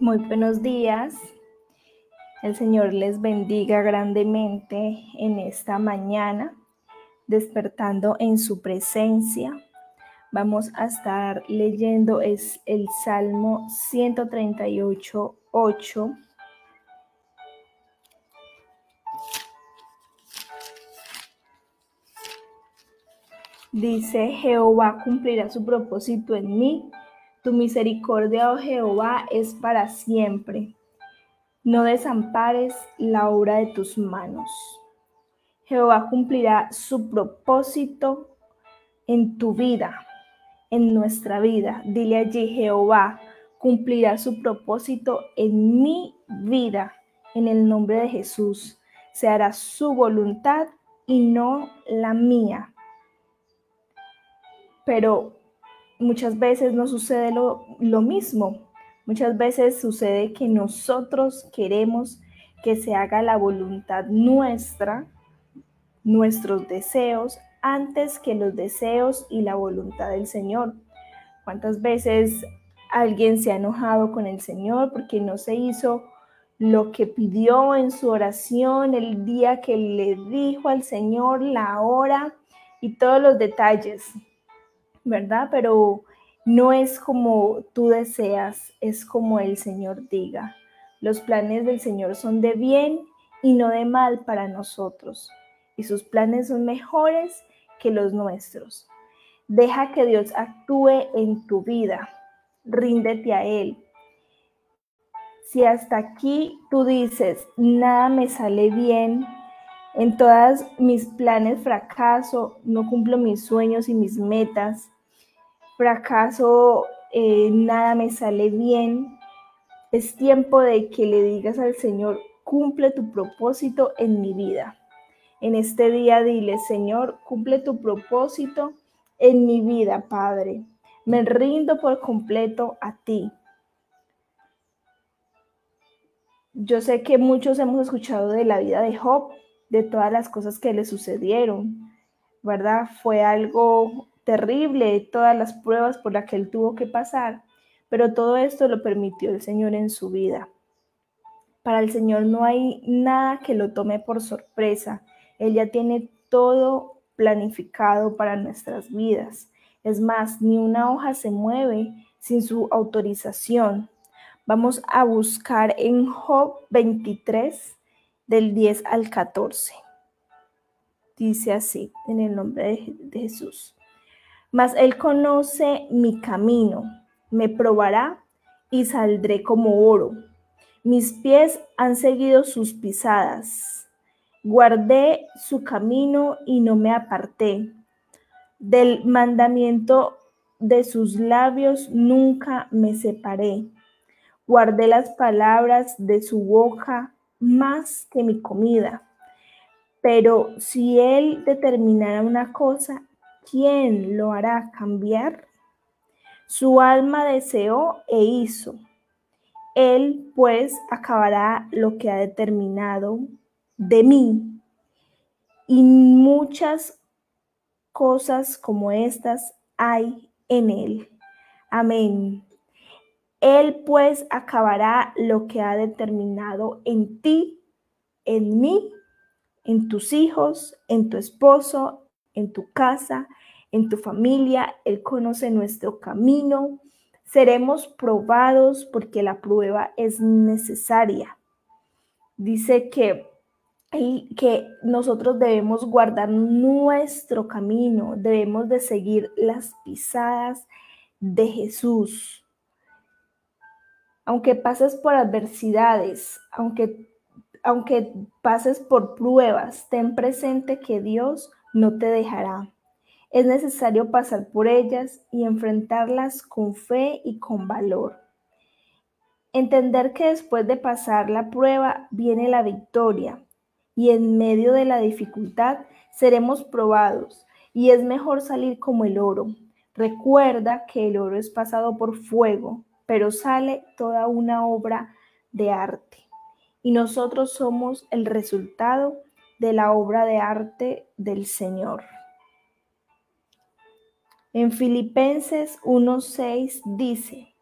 Muy buenos días. El Señor les bendiga grandemente en esta mañana, despertando en su presencia. Vamos a estar leyendo es el Salmo 138, 8. Dice, Jehová cumplirá su propósito en mí tu misericordia, oh Jehová, es para siempre. No desampares la obra de tus manos. Jehová cumplirá su propósito en tu vida, en nuestra vida. Dile allí, Jehová cumplirá su propósito en mi vida, en el nombre de Jesús. Se hará su voluntad y no la mía. Pero muchas veces no sucede lo, mismo. Muchas veces sucede que nosotros queremos que se haga la voluntad nuestra, nuestros deseos, antes que los deseos y la voluntad del Señor. ¿Cuántas veces alguien se ha enojado con el Señor porque no se hizo lo que pidió en su oración el día que le dijo al Señor la hora y todos los detalles? ¿Verdad? Pero no es como tú deseas, es como el Señor diga. Los planes del Señor son de bien y no de mal para nosotros, y sus planes son mejores que los nuestros. Deja que Dios actúe en tu vida, ríndete a Él. Si hasta aquí tú dices, nada me sale bien, en todas mis planes fracaso, no cumplo mis sueños y mis metas, fracaso, eh, nada me sale bien. Es tiempo de que le digas al Señor, cumple tu propósito en mi vida. En este día dile, Señor, cumple tu propósito en mi vida, Padre. Me rindo por completo a ti. Yo sé que muchos hemos escuchado de la vida de Job, de todas las cosas que le sucedieron, ¿verdad? Fue algo terrible, todas las pruebas por las que él tuvo que pasar, pero todo esto lo permitió el Señor en su vida. Para el Señor no hay nada que lo tome por sorpresa. Él ya tiene todo planificado para nuestras vidas. Es más, ni una hoja se mueve sin su autorización. Vamos a buscar en Job 23, del 10 al 14. Dice así, en el nombre de, Jesús. Mas Él conoce mi camino, me probará y saldré como oro. Mis pies han seguido sus pisadas. Guardé su camino y no me aparté. Del mandamiento de sus labios nunca me separé. Guardé las palabras de su boca más que mi comida. Pero si Él determinara una cosa, ¿quién lo hará cambiar? Su alma deseó e hizo. Él pues acabará lo que ha determinado de mí. Y muchas cosas como estas hay en Él. Amén. Él pues acabará lo que ha determinado en ti, en mí, en tus hijos, en tu esposo, en tu casa, en tu familia. Él conoce nuestro camino. Seremos probados porque la prueba es necesaria. Dice que, que nosotros debemos guardar nuestro camino, debemos de seguir las pisadas de Jesús aunque pases por adversidades, aunque, aunque pases por pruebas, ten presente que Dios no te dejará. Es necesario pasar por ellas y enfrentarlas con fe y con valor. Entender que después de pasar la prueba viene la victoria y en medio de la dificultad seremos probados y es mejor salir como el oro. Recuerda que el oro es pasado por fuego, pero sale toda una obra de arte. Y nosotros somos el resultado de la obra de arte del Señor. En Filipenses 1.6 dice,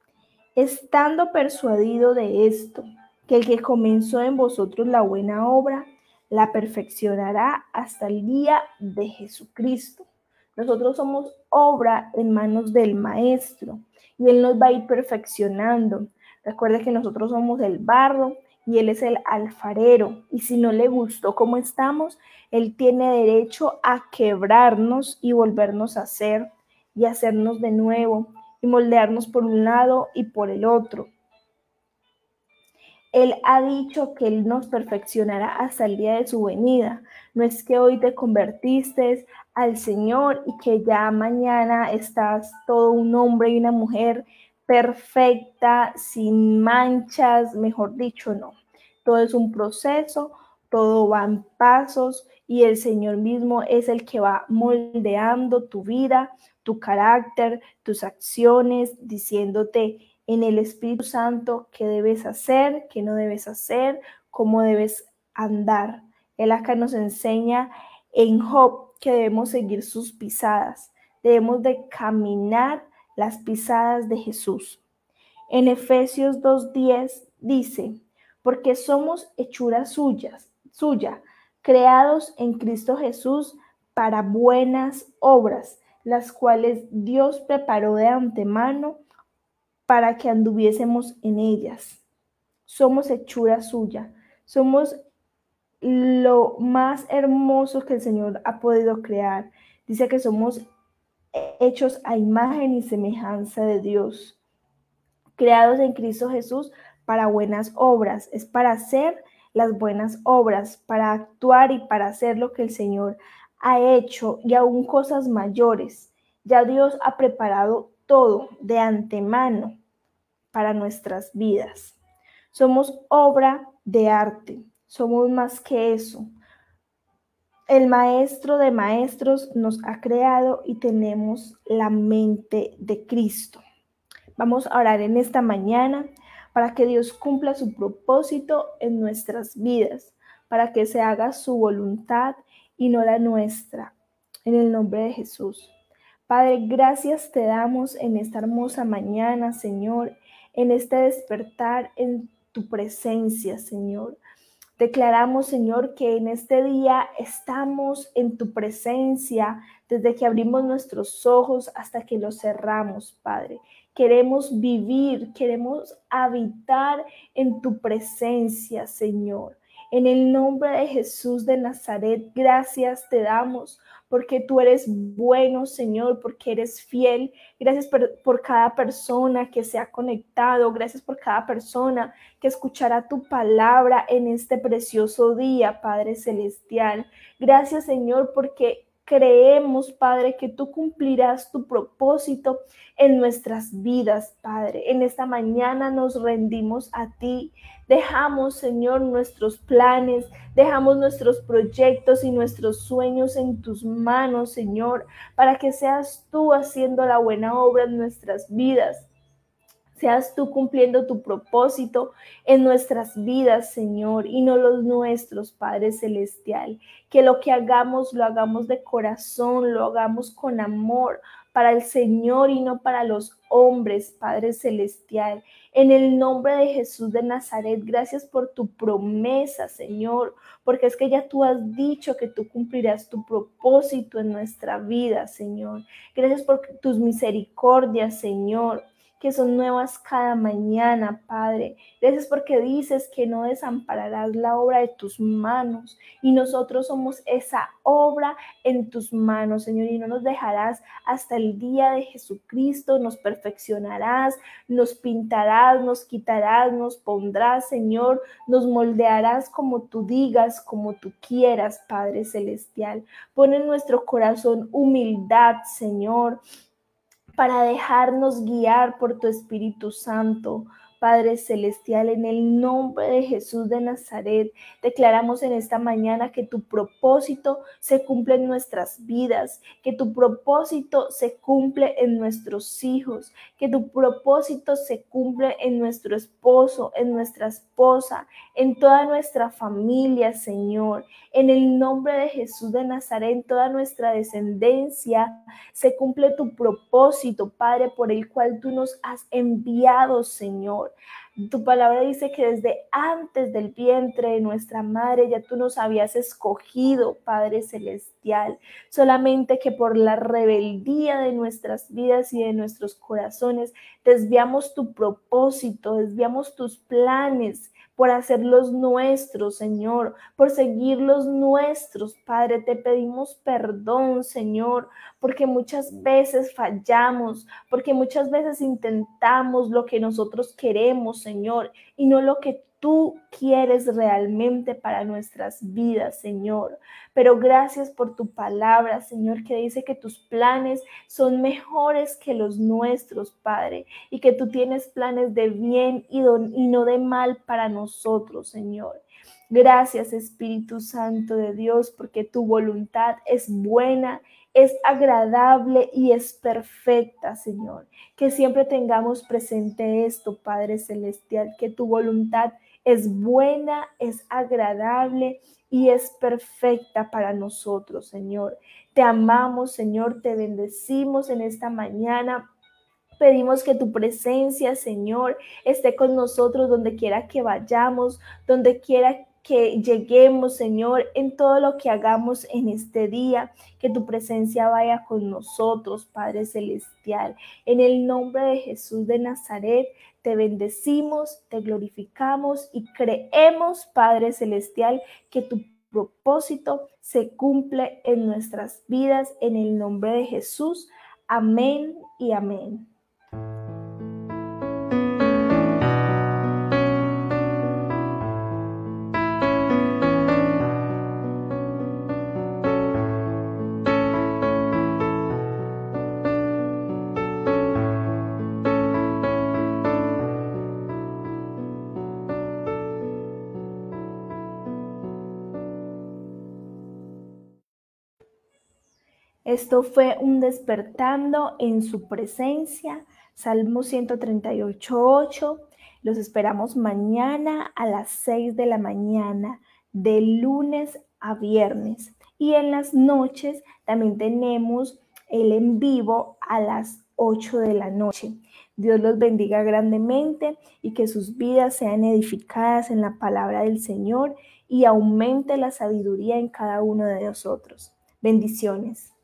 estando persuadido de esto, que el que comenzó en vosotros la buena obra, la perfeccionará hasta el día de Jesucristo. Nosotros somos obra en manos del Maestro y Él nos va a ir perfeccionando. Recuerde que nosotros somos el barro y Él es el alfarero. Y si no le gustó cómo estamos, Él tiene derecho a quebrarnos y volvernos a hacer y hacernos de nuevo y moldearnos por un lado y por el otro. Él ha dicho que Él nos perfeccionará hasta el día de su venida. No es que hoy te convertiste al Señor y que ya mañana estás todo un hombre y una mujer perfecta, sin manchas, mejor dicho, no. Todo es un proceso, todo va en pasos y el Señor mismo es el que va moldeando tu vida, tu carácter, tus acciones, diciéndote en el Espíritu Santo qué debes hacer, qué no debes hacer, cómo debes andar. Él acá nos enseña en Job que debemos seguir sus pisadas, debemos de caminar las pisadas de Jesús. En Efesios 2.10 dice, porque somos hechuras suyas, suya, creados en Cristo Jesús para buenas obras, las cuales Dios preparó de antemano para que anduviésemos en ellas. Somos hechura suya, somos lo más hermoso que el Señor ha podido crear. Dice que somos hechos a imagen y semejanza de Dios, creados en Cristo Jesús para buenas obras, es para hacer las buenas obras, para actuar y para hacer lo que el Señor ha hecho y aún cosas mayores. Ya Dios ha preparado todo de antemano para nuestras vidas. Somos obra de arte, somos más que eso. El maestro de maestros nos ha creado y tenemos la mente de Cristo. Vamos a orar en esta mañana para que Dios cumpla su propósito en nuestras vidas, para que se haga su voluntad y no la nuestra. En el nombre de Jesús. Padre, gracias te damos en esta hermosa mañana, Señor, en este despertar en tu presencia, Señor. Declaramos, Señor, que en este día estamos en tu presencia desde que abrimos nuestros ojos hasta que los cerramos, Padre. Queremos vivir, queremos habitar en tu presencia, Señor. En el nombre de Jesús de Nazaret, gracias te damos porque tú eres bueno, Señor, porque eres fiel. Gracias por, cada persona que se ha conectado. Gracias por cada persona que escuchará tu palabra en este precioso día, Padre Celestial. Gracias, Señor, porque creemos, Padre, que tú cumplirás tu propósito en nuestras vidas, Padre. En esta mañana nos rendimos a ti. Dejamos, Señor, nuestros planes, dejamos nuestros proyectos y nuestros sueños en tus manos, Señor, para que seas tú haciendo la buena obra en nuestras vidas seas tú cumpliendo tu propósito en nuestras vidas, Señor, y no los nuestros, Padre Celestial. Que lo que hagamos lo hagamos de corazón, lo hagamos con amor para el Señor y no para los hombres, Padre Celestial. En el nombre de Jesús de Nazaret, gracias por tu promesa, Señor, porque es que ya tú has dicho que tú cumplirás tu propósito en nuestra vida, Señor. Gracias por tus misericordias, Señor que son nuevas cada mañana, Padre. Gracias porque dices que no desampararás la obra de tus manos y nosotros somos esa obra en tus manos, Señor, y no nos dejarás hasta el día de Jesucristo, nos perfeccionarás, nos pintarás, nos quitarás, nos pondrás, Señor, nos moldearás como tú digas, como tú quieras, Padre Celestial. Pon en nuestro corazón humildad, Señor para dejarnos guiar por tu Espíritu Santo, Padre Celestial, en el nombre de Jesús de Nazaret, declaramos en esta mañana que tu propósito se cumple en nuestras vidas, que tu propósito se cumple en nuestros hijos, que tu propósito se cumple en nuestro esposo, en nuestra esposa, en toda nuestra familia, Señor. En el nombre de Jesús de Nazaret, en toda nuestra descendencia, se cumple tu propósito, Padre, por el cual tú nos has enviado, Señor. support. Tu palabra dice que desde antes del vientre de nuestra madre ya tú nos habías escogido, Padre Celestial. Solamente que por la rebeldía de nuestras vidas y de nuestros corazones desviamos tu propósito, desviamos tus planes por hacerlos nuestros, Señor, por seguir los nuestros, Padre. Te pedimos perdón, Señor, porque muchas veces fallamos, porque muchas veces intentamos lo que nosotros queremos, Señor, y no lo que tú quieres realmente para nuestras vidas, Señor. Pero gracias por tu palabra, Señor, que dice que tus planes son mejores que los nuestros, Padre, y que tú tienes planes de bien y, no de mal para nosotros, Señor. Gracias, Espíritu Santo de Dios, porque tu voluntad es buena es agradable y es perfecta, Señor. Que siempre tengamos presente esto, Padre Celestial, que tu voluntad es buena, es agradable y es perfecta para nosotros, Señor. Te amamos, Señor, te bendecimos en esta mañana. Pedimos que tu presencia, Señor, esté con nosotros donde quiera que vayamos, donde quiera que lleguemos, Señor, en todo lo que hagamos en este día, que tu presencia vaya con nosotros, Padre Celestial. En el nombre de Jesús de Nazaret, te bendecimos, te glorificamos y creemos, Padre Celestial, que tu propósito se cumple en nuestras vidas, en el nombre de Jesús. Amén y amén. Esto fue un despertando en su presencia. Salmo 138.8. Los esperamos mañana a las 6 de la mañana, de lunes a viernes. Y en las noches también tenemos el en vivo a las 8 de la noche. Dios los bendiga grandemente y que sus vidas sean edificadas en la palabra del Señor y aumente la sabiduría en cada uno de nosotros. Bendiciones.